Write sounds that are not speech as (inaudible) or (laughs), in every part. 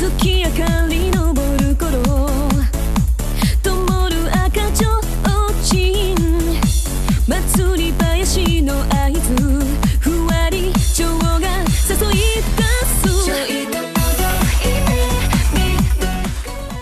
月明かり昇る頃灯る赤ちょうちん祭り林の合図ふわり蝶が誘い出す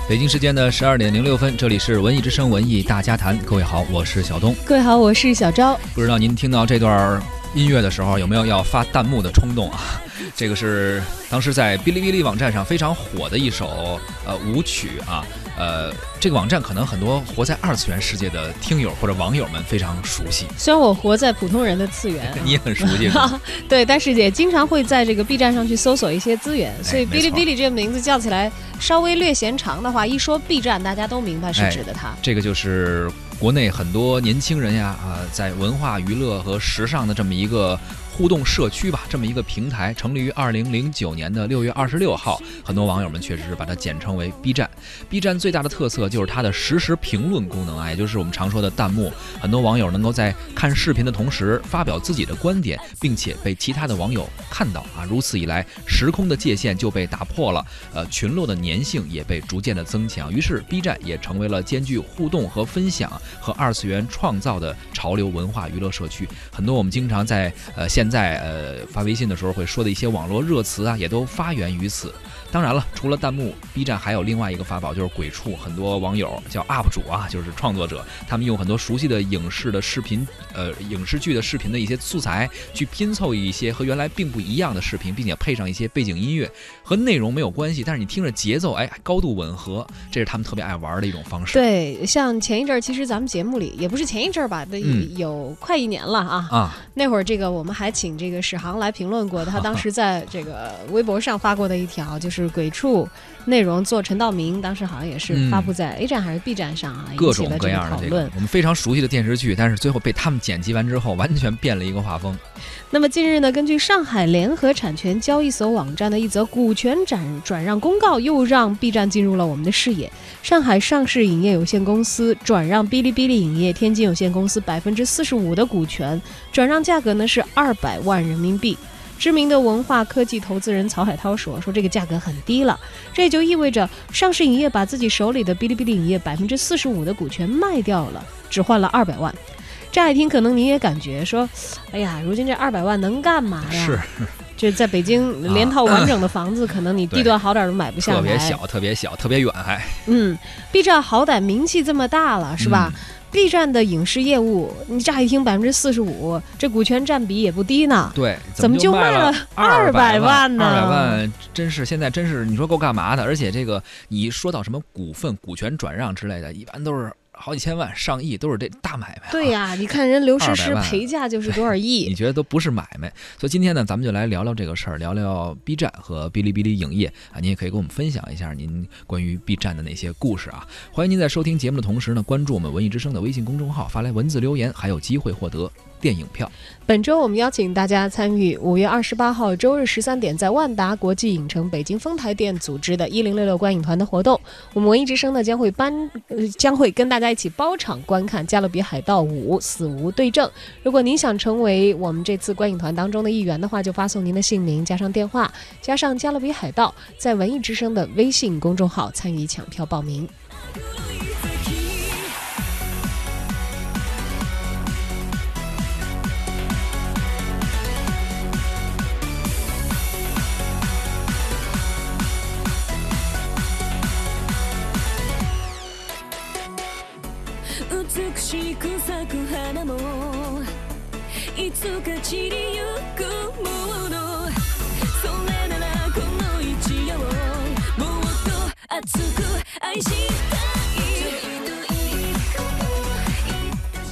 北京时间的十二点零六分，这里是文艺之声文艺大家谈。各位好，我是小东。各位好，我是小昭。不知道您听到这段音乐的时候，有没有要发弹幕的冲动啊？ 这个是当时在哔哩哔哩网站上非常火的一首呃舞曲啊。呃，这个网站可能很多活在二次元世界的听友或者网友们非常熟悉。虽然我活在普通人的次元，你也很熟悉吧，(laughs) 对，但是也经常会在这个 B 站上去搜索一些资源，所以哔哩哔哩这个名字叫起来稍微略嫌长的话，一说 B 站，大家都明白是指的它。这个就是国内很多年轻人呀啊，在文化娱乐和时尚的这么一个互动社区吧，这么一个平台，成立于二零零九年的六月二十六号。很多网友们确实是把它简称为 B 站。B 站最大的特色就是它的实时评论功能啊，也就是我们常说的弹幕。很多网友能够在看视频的同时发表自己的观点，并且被其他的网友看到啊。如此一来，时空的界限就被打破了，呃，群落的粘性也被逐渐的增强。于是 B 站也成为了兼具互动和分享和二次元创造的潮流文化娱乐社区。很多我们经常在呃现在呃发微信的时候会说的一些网络热词啊，也都发源于此。当然了，除了弹幕，B 站还有另外一个法宝，就是鬼畜。很多网友叫 UP 主啊，就是创作者，他们用很多熟悉的影视的视频，呃，影视剧的视频的一些素材，去拼凑一些和原来并不一样的视频，并且配上一些背景音乐，和内容没有关系，但是你听着节奏，哎，高度吻合，这是他们特别爱玩的一种方式。对，像前一阵儿，其实咱们节目里也不是前一阵儿吧，那嗯有快一年了啊。啊，那会儿这个我们还请这个史航来评论过，他当时在这个微博上发过的一条，就是鬼畜内容做陈道明，当时好像也是嗯发布在 A 站还是 B 站上啊，各种各样的讨论。我们非常熟悉的电视剧，但是最后被他们剪辑完之后，完全变了一个画风。那么近日呢，根据上海联合产权交易所网站的一则股权转转让公告，又让 B 站进入了我们的视野。上海上市影业有限公司转让哔哩哔哩影业天津有限公司百分之四十五的股权，转让价格呢是二百万人民币。知名的文化科技投资人曹海涛说：“说这个价格很低了，这也就意味着上市影业把自己手里的哔哩哔哩影业百分之四十五的股权卖掉了，只换了二百万。乍一听，可能您也感觉说，哎呀，如今这二百万能干嘛呀？是就在北京连套完整的房子，可能你地段好点都买不下来。特别小，特别小，特别远，还嗯，B 站好歹名气这么大了，是吧、b 嗯站的影视业务，你乍一听百分之四十五，这股权占比也不低呢。对，怎么就卖卖了二200万万呢二百万真是现在真是你说够干嘛的？而且这个你说到什么股份、股权转让之类的，一般都是好几千万、上亿，都是这大买卖、啊。对、呀、你看人刘诗诗陪嫁就是多少亿你？觉得都不是买卖。所以今天呢，咱们就来聊聊这个事儿，聊聊 B 站和哔哩哔哩影业啊。您也可以跟我们分享一下您关于 B 站的那些故事啊。欢迎您在收听节目的同时呢，关注我们文艺之声的微信公众号，发来文字留言，还有机会获得电影票。本周我们邀请大家参与五月二十八号周日十三点在万达国际影城北京丰台店组织的“一零六六观影团”的活动。我们文艺之声呢将会搬将会跟大家一起包场观看《加勒比海盗五：死无对证》。如果您想成为我们这次观影团当中的一员的话，就发送您的姓名加上电话加上《加勒比海盗》，在文艺之声的微信公众号参与抢票报名。つか散りゆくもの。それならこの一夜をもっと熱く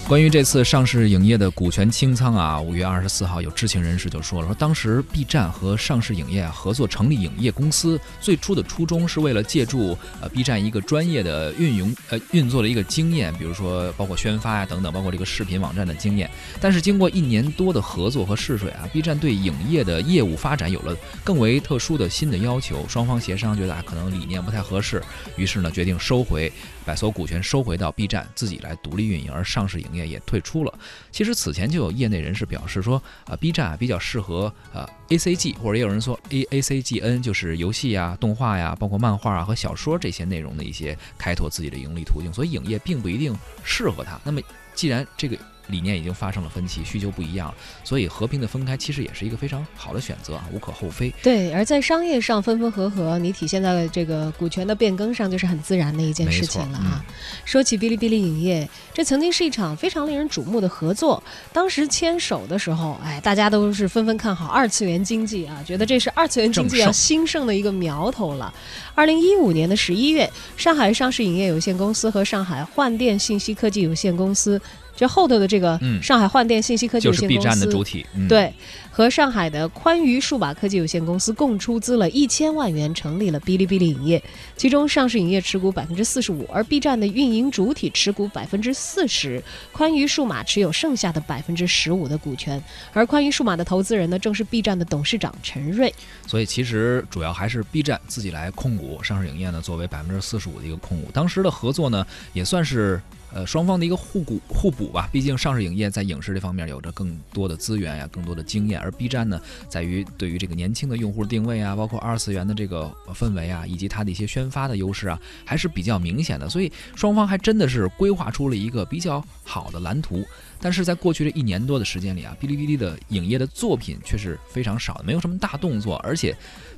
关于这次上市影业的股权清仓啊，五月二十四号有知情人士就说了，说当时 B 站和上市影业合作成立影业公司，最初的初衷是为了借助呃 B 站一个专业的运营呃运作的一个经验，比如说包括宣发呀、等等，包括这个视频网站的经验。但是经过一年多的合作和试水啊，B 站对影业的业务发展有了更为特殊的新的要求，双方协商觉得啊可能理念不太合适，于是呢决定收回把所有股权收回到 B 站自己来独立运营，而上市影业。业也退出了。其实此前就有业内人士表示说，啊，B 站啊比较适合啊 A C G，或者也有人说 A A C G N，就是游戏啊、动画呀、包括漫画啊和小说这些内容的一些开拓自己的盈利途径，所以影业并不一定适合它。那么既然这个。理念已经发生了分歧，需求不一样，所以和平的分开其实也是一个非常好的选择啊，无可厚非。对，而在商业上分分合合，你体现在了这个股权的变更上，就是很自然的一件事情了啊。说起哔哩哔哩影业，这曾经是一场非常令人瞩目的合作。当时牵手的时候，哎，大家都是纷纷看好二次元经济啊，觉得这是二次元经济要 (laughs) 兴盛的一个苗头了。二零一五年的十一月，上海上市影业有限公司和上海幻电信息科技有限公司。这后头的这个上海换电信息科技有限公司，就是 B 站的主体，对，和上海的宽娱数码科技有限公司共出资了一千万元，成立了哔哩哔哩影业。其中上市影业持股百分之四十五，而 B 站的运营主体持股百分之四十，宽娱数码持有剩下的百分之十五的股权。而宽娱数码的投资人呢，正是 B 站的董事长陈瑞。所以其实主要还是 B 站自己来控股，上市影业呢作为百分之四十五的一个控股。当时的合作呢，也算是。呃，双方的一个互补互补吧。毕竟上市影业在影视这方面有着更多的资源呀，更多的经验，而 B 站呢，在于对于这个年轻的用户定位啊，包括二次元的这个氛围啊，以及它的一些宣发的优势啊，还是比较明显的。所以双方还真的是规划出了一个比较好的蓝图。但是在过去这一年多的时间里啊，哔哩哔哩的影业的作品却是非常少的，没有什么大动作，而且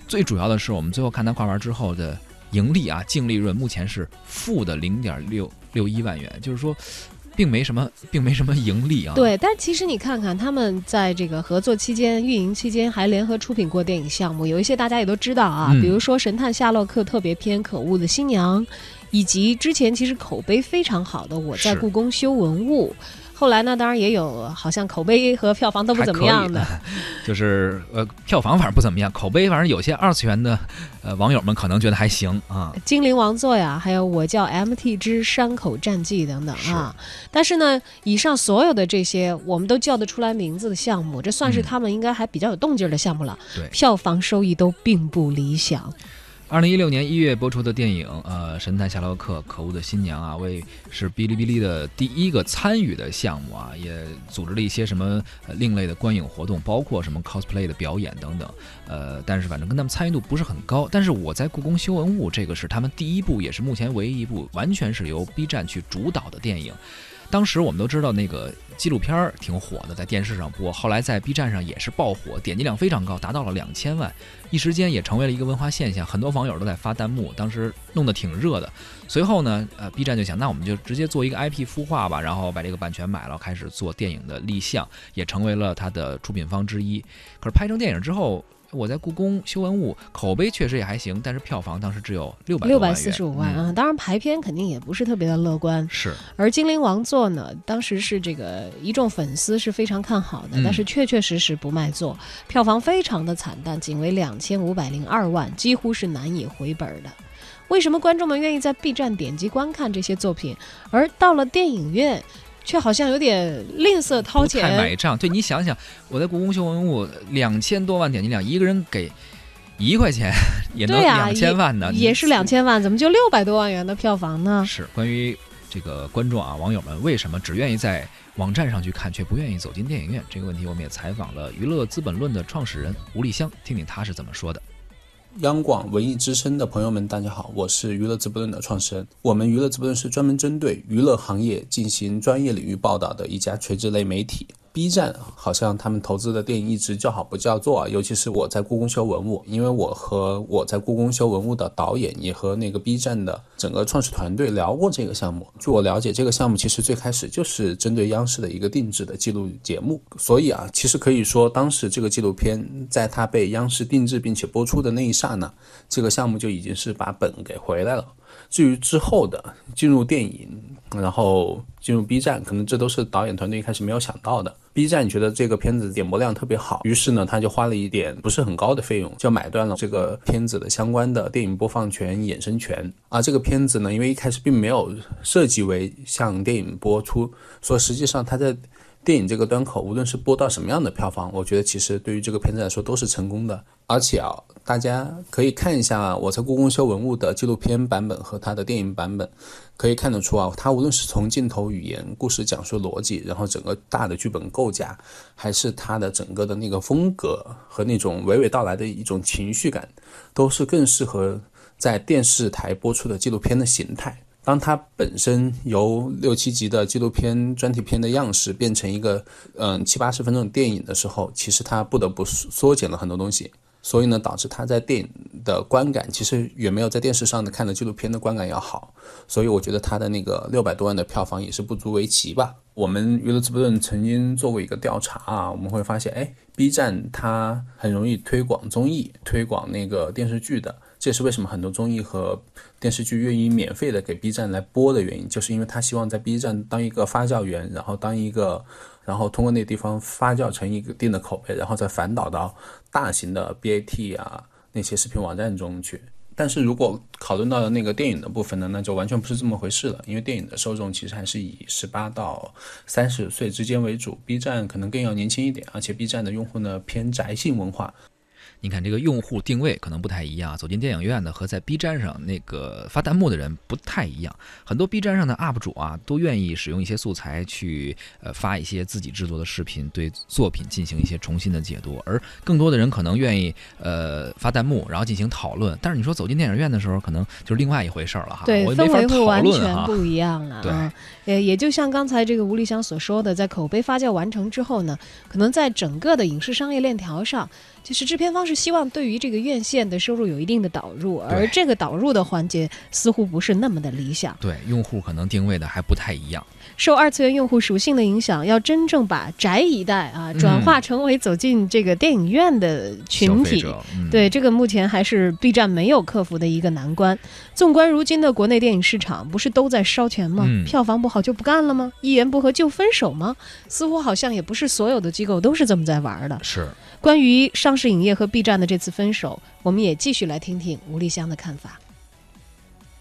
最主要的是，我们最后看它挂牌之后的。盈利啊，净利润目前是负的零点六六一万元，就是说，并没什么，并没什么盈利啊。对，但其实你看看，他们在这个合作期间、运营期间，还联合出品过电影项目，有一些大家也都知道啊，比如说《神探夏洛克》特别篇《可恶的新娘》，以及之前其实口碑非常好的《我在故宫修文物》。后来呢，当然也有好像口碑和票房都不怎么样的，(laughs) 就是呃票房反正不怎么样，口碑反正有些二次元的呃网友们可能觉得还行啊。精灵王座呀，还有我叫 MT 之山口战记等等啊。但是呢，以上所有的这些我们都叫得出来名字的项目，这算是他们应该还比较有动静的项目了。对，票房收益都并不理想。二零一六年一月播出的电影，呃，《神探夏洛克：可恶的新娘》啊，为是哔哩哔哩的第一个参与的项目啊，也组织了一些什么另类的观影活动，包括什么 cosplay 的表演等等。呃，但是反正跟他们参与度不是很高。但是我在故宫修文物，这个是他们第一部，也是目前唯一一部完全是由 B 站去主导的电影。当时我们都知道那个纪录片儿挺火的，在电视上播，后来在 B 站上也是爆火，点击量非常高，达到了两千万，一时间也成为了一个文化现象，很多网友都在发弹幕，当时弄得挺热的。随后呢，呃，B 站就想，那我们就直接做一个 IP 孵化吧，然后把这个版权买了，开始做电影的立项，也成为了它的出品方之一。可是拍成电影之后，我在故宫修文物口碑确实也还行，但是票房当时只有六百六百四十五万啊，当然排片肯定也不是特别的乐观。是，而精灵王座呢，当时是这个一众粉丝是非常看好的，但是确确实实不卖座，票房非常的惨淡，仅为两千五百零二万，几乎是难以回本的。为什么观众们愿意在 B 站点击观看这些作品，而到了电影院？却好像有点吝啬掏钱，太买账。对你想想，我在故宫修文物两千多万点击量，一个人给一块钱也能两千万呢，也是两千万，怎么就六百多万元的票房呢？是关于这个观众啊，网友们为什么只愿意在网站上去看，却不愿意走进电影院这个问题，我们也采访了娱乐资本论的创始人吴立香，听听他是怎么说的。央广文艺之声的朋友们，大家好，我是娱乐直播论的创始人。我们娱乐直播论是专门针对娱乐行业进行专业领域报道的一家垂直类媒体。B 站好像他们投资的电影一直叫好不叫座，尤其是我在故宫修文物，因为我和我在故宫修文物的导演也和那个 B 站的整个创始团队聊过这个项目。据我了解，这个项目其实最开始就是针对央视的一个定制的记录节目，所以啊，其实可以说当时这个纪录片在它被央视定制并且播出的那一刹那，这个项目就已经是把本给回来了。至于之后的进入电影，然后进入 B 站，可能这都是导演团队一开始没有想到的。B 站觉得这个片子点播量特别好，于是呢，他就花了一点不是很高的费用，就买断了这个片子的相关的电影播放权、衍生权。而这个片子呢，因为一开始并没有设计为向电影播出，所以实际上它在电影这个端口，无论是播到什么样的票房，我觉得其实对于这个片子来说都是成功的。而且啊，大家可以看一下我在故宫修文物的纪录片版本和它的电影版本，可以看得出啊，它无论是从镜头语言、故事讲述逻辑，然后整个大的剧本构架，还是它的整个的那个风格和那种娓娓道来的一种情绪感，都是更适合在电视台播出的纪录片的形态。当它本身由六七集的纪录片专题片的样式变成一个嗯七八十分钟的电影的时候，其实它不得不缩减了很多东西，所以呢，导致它在电影的观感其实远没有在电视上的看的纪录片的观感要好。所以我觉得它的那个六百多万的票房也是不足为奇吧。我们娱乐资本论曾经做过一个调查啊，我们会发现，哎，B 站它很容易推广综艺、推广那个电视剧的。这也是为什么很多综艺和电视剧愿意免费的给 B 站来播的原因，就是因为他希望在 B 站当一个发酵源，然后当一个，然后通过那地方发酵成一个定的口碑，然后再反导到大型的 BAT 啊那些视频网站中去。但是如果讨论到了那个电影的部分呢，那就完全不是这么回事了，因为电影的受众其实还是以十八到三十岁之间为主，B 站可能更要年轻一点，而且 B 站的用户呢偏宅性文化。你看这个用户定位可能不太一样，走进电影院的和在 B 站上那个发弹幕的人不太一样。很多 B 站上的 UP 主啊，都愿意使用一些素材去呃发一些自己制作的视频，对作品进行一些重新的解读。而更多的人可能愿意呃发弹幕，然后进行讨论。但是你说走进电影院的时候，可能就是另外一回事儿了哈。对，氛围会讨完全。不一样了。对啊，也也就像刚才这个吴立香所说的，在口碑发酵完成之后呢，可能在整个的影视商业链条上，就是制片方是希望对于这个院线的收入有一定的导入，而这个导入的环节似乎不是那么的理想。对，用户可能定位的还不太一样。受二次元用户属性的影响，要真正把宅一代啊转化成为走进这个电影院的群体，对这个目前还是 B 站没有克服的一个难关。纵观如今的国内电影市场，不是都在烧钱吗？嗯票房不好就不干了吗？一言不合就分手吗？似乎好像也不是所有的机构都是这么在玩的。是。关于上上市影业和 B 站的这次分手，我们也继续来听听吴丽香的看法。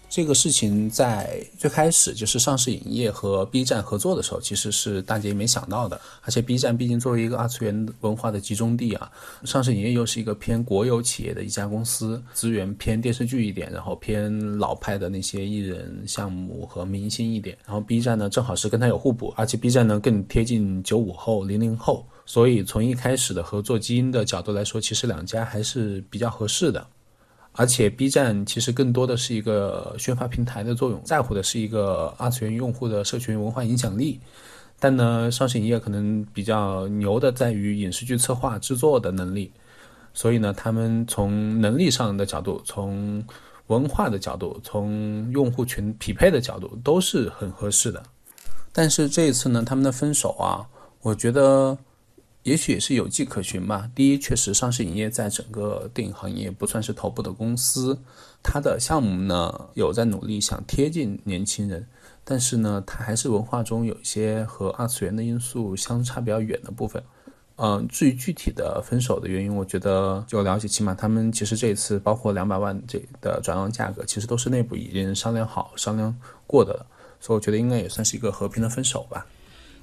这个事情在最开始就是上市影业和 B 站合作的时候，其实是大家也没想到的。而且 B 站毕竟作为一个二次元文化的集中地啊，上市影业又是一个偏国有企业的一家公司，资源偏电视剧一点，然后偏老派的那些艺人项目和明星一点。然后 B 站呢，正好是跟它有互补，而且 B 站呢更贴近九五后、零零后，所以从一开始的合作基因的角度来说，其实两家还是比较合适的。而且 B 站其实更多的是一个宣发平台的作用，在乎的是一个二次元用户的社群文化影响力。但呢，上市影业可能比较牛的在于影视剧策划制作的能力，所以呢，他们从能力上的角度，从文化的角度，从用户群匹配的角度，都是很合适的。但是这一次呢，他们的分手啊，我觉得。也许也是有迹可循吧。第一，确实上市影业在整个电影行业不算是头部的公司，它的项目呢有在努力想贴近年轻人，但是呢，它还是文化中有一些和二次元的因素相差比较远的部分。嗯，至于具体的分手的原因，我觉得就了解，起码他们其实这一次包括两百万这的转让价格，其实都是内部已经商量好、商量过的了，所以我觉得应该也算是一个和平的分手吧。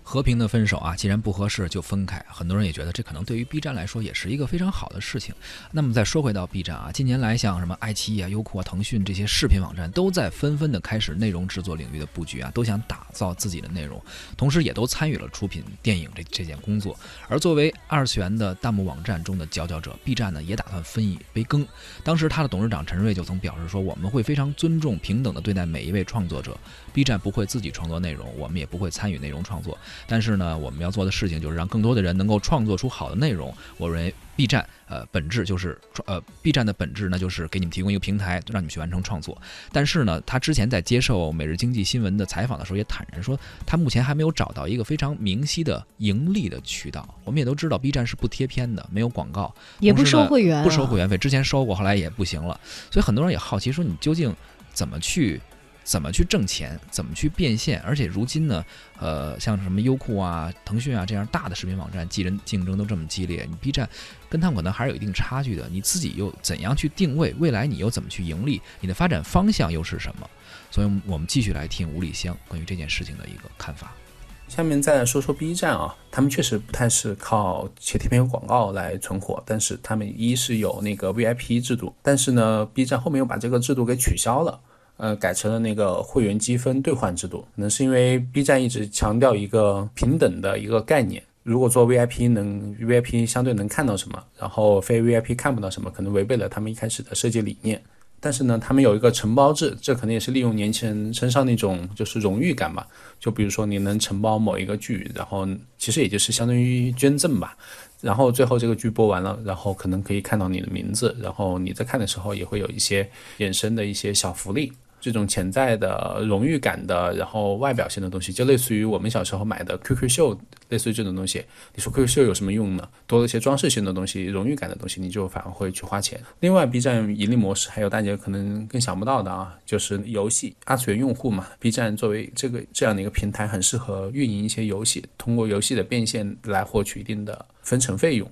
和平的分手啊，既然不合适就分开。很多人也觉得这可能对于 B 站来说也是一个非常好的事情。那么再说回到 B 站啊，近年来像什么爱奇艺啊、优酷啊、腾讯这些视频网站都在纷纷的开始内容制作领域的布局啊，都想打造自己的内容，同时也都参与了出品电影这这件工作。而作为二次元的弹幕网站中的佼佼者，B 站呢也打算分一杯羹。当时他的董事长陈瑞就曾表示说：“我们会非常尊重、平等的对待每一位创作者。B 站不会自己创作内容，我们也不会参与内容创作。但是呢，我们要做的事情就是让更多的人能够创作出好的内容。我认为 B 站呃本质就是呃 B 站的本质呢就是给你们提供一个平台，让你们去完成创作。但是呢，他之前在接受《每日经济新闻》的采访的时候也坦然说，他目前还没有找到一个非常明晰的盈利的渠道。我们也都知道 B 站是不贴片的，没有广告，也不收会员啊不收会员费，之前收过，后来也不行了。所以很多人也好奇说，你究竟怎么去？怎么去挣钱？怎么去变现？而且如今呢，呃，像什么优酷啊、腾讯啊这样大的视频网站，竞争竞争都这么激烈，你 B 站跟他们可能还是有一定差距的。你自己又怎样去定位？未来你又怎么去盈利？你的发展方向又是什么？所以，我们继续来听吴丽香关于这件事情的一个看法。下面再来说说 B 站啊，他们确实不太是靠且贴片和广告来存活，但是他们一是有那个 VIP 制度，但是呢，B 站后面又把这个制度给取消了，呃，改成了那个会员积分兑换制度。可能是因为 B 站一直强调一个平等的一个概念，如果做 VIP 能 VIP 相对能看到什么，然后非 VIP 看不到什么，可能违背了他们一开始的设计理念。但是呢，他们有一个承包制，这可能也是利用年轻人身上那种就是荣誉感吧。就比如说你能承包某一个剧，然后其实也就是相当于捐赠吧。然后最后这个剧播完了，然后可能可以看到你的名字，然后你在看的时候也会有一些衍生的一些小福利。这种潜在的荣誉感的，然后外表性的东西，就类似于我们小时候买的 QQ 秀，类似于这种东西。你说 QQ 秀有什么用呢？多了一些装饰性的东西，荣誉感的东西，你就反而会去花钱。另外，B 站盈利模式还有大家可能更想不到的啊，就是游戏二次元用户嘛。B 站作为这个这样的一个平台，很适合运营一些游戏，通过游戏的变现来获取一定的分成费用。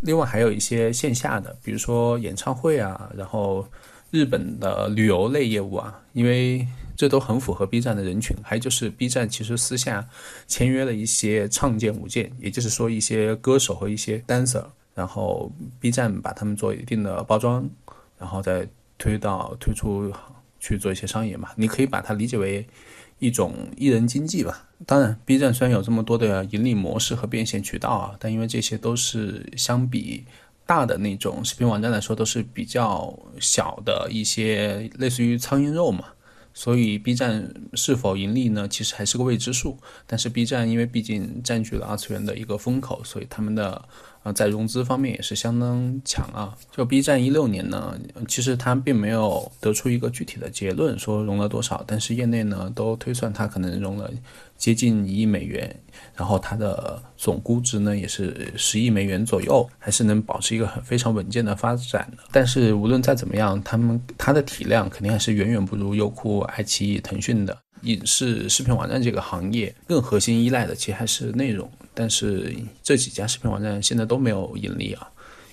另外，还有一些线下的，比如说演唱会啊，然后。日本的旅游类业务啊，因为这都很符合 B 站的人群。还有就是 B 站其实私下签约了一些唱剑舞剑，也就是说一些歌手和一些 dancer，然后 B 站把他们做一定的包装，然后再推到推出去做一些商业嘛。你可以把它理解为一种艺人经济吧。当然，B 站虽然有这么多的盈利模式和变现渠道啊，但因为这些都是相比。大的那种视频网站来说，都是比较小的一些，类似于苍蝇肉嘛。所以 B 站是否盈利呢？其实还是个未知数。但是 B 站因为毕竟占据了二次元的一个风口，所以他们的啊在融资方面也是相当强啊。就 B 站一六年呢，其实它并没有得出一个具体的结论说融了多少，但是业内呢都推算它可能融了。接近一亿美元，然后它的总估值呢也是十亿美元左右，还是能保持一个很非常稳健的发展的。但是无论再怎么样，他们它的体量肯定还是远远不如优酷、爱奇艺、腾讯的影视视频网站这个行业。更核心依赖的其实还是内容。但是这几家视频网站现在都没有盈利啊，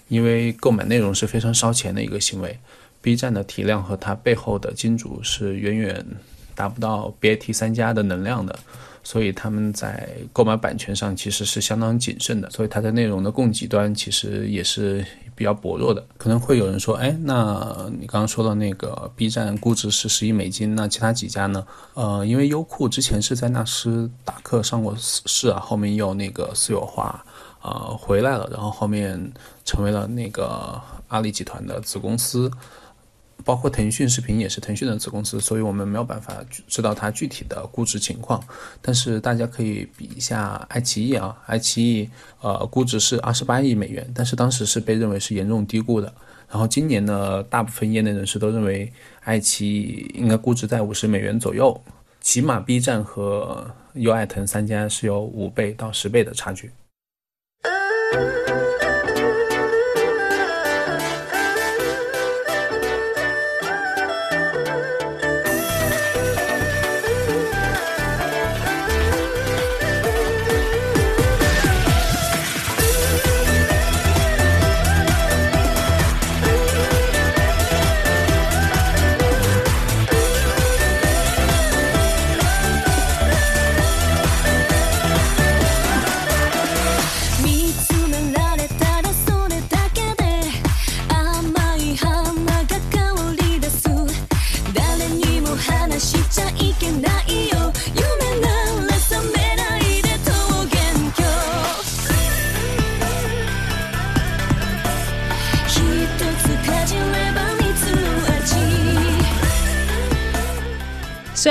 因为购买内容是非常烧钱的一个行为。B 站的体量和它背后的金主是远远达不到 BAT 三家的能量的。所以他们在购买版权上其实是相当谨慎的，所以它的内容的供给端其实也是比较薄弱的。可能会有人说，哎，那你刚刚说的那个 B 站估值是十亿美金，那其他几家呢？呃，因为优酷之前是在纳斯达克上过市啊，后面又那个私有化，呃，回来了，然后后面成为了那个阿里集团的子公司。包括腾讯视频也是腾讯的子公司，所以我们没有办法知道它具体的估值情况。但是大家可以比一下爱奇艺啊，爱奇艺呃估值是二十八亿美元，但是当时是被认为是严重低估的。然后今年呢，大部分业内人士都认为爱奇艺应该估值在五十美元左右，起码 B 站和优爱腾三家是有五倍到十倍的差距。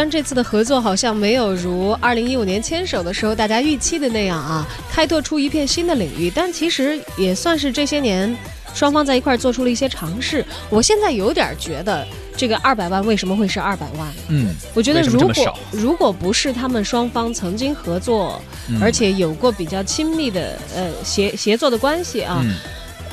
虽然这次的合作好像没有如二零一五年牵手的时候大家预期的那样啊，开拓出一片新的领域，但其实也算是这些年双方在一块做出了一些尝试。我现在有点觉得，这个二百万为什么会是二百万？嗯，我觉得如果如果不是他们双方曾经合作，而且有过比较亲密的呃协协作的关系啊。嗯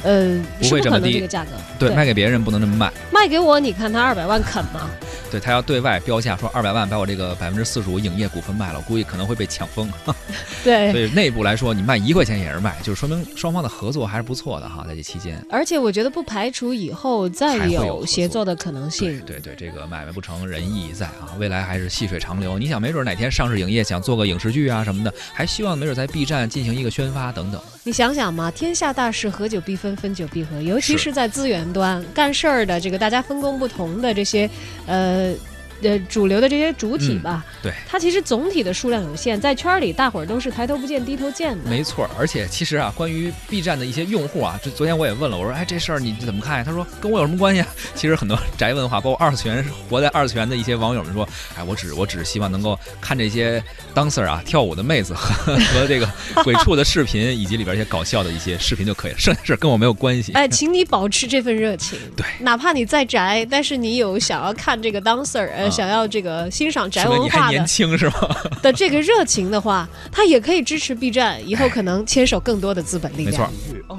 呃，不会这么低这个价格，对，卖给别人不能这么卖。卖给我，你看他二百万肯吗？对他要对外标价说二百万把我这个百分之四十五影业股份卖了，我估计可能会被抢疯。(laughs) (laughs) 对所以内部来说，你卖一块钱也是卖，就是说明双方的合作还是不错的哈，在这期间。而且我觉得不排除以后再有协作的可能性。对对，这个买卖不成仁义在啊，未来还是细水长流。你想，没准哪天上市影业想做个影视剧啊什么的，还希望没准在 B 站进行一个宣发等等。你想想嘛，天下大事，合久必分，分久必合。尤其是是在资源端干事儿的这个大家分工不同的这些，呃。呃，主流的这些主体吧，对它其实总体的数量有限，在圈儿里大伙儿都是抬头不见低头见的。没错，而且其实啊，关于 B 站的一些用户啊，这昨天我也问了，我说，哎，这事儿你怎么看呀？他说跟我有什么关系啊？其实很多宅文化，包括二次元活在二次元的一些网友们说，哎，我只我只是希望能够看这些 dancer 啊跳舞的妹子和 (laughs) 和这个鬼畜的视频，以及里边一些搞笑的一些视频就可以了，剩下事儿跟我没有关系。(laughs) 哎，请你保持这份热情。对，哪怕你再宅，但是你有想要看这个 dancer，想要这个欣赏宅文化的年轻是吗？(laughs) 的这个热情的话，他也可以支持 B 站，以后可能牵手更多的资本力量。没错。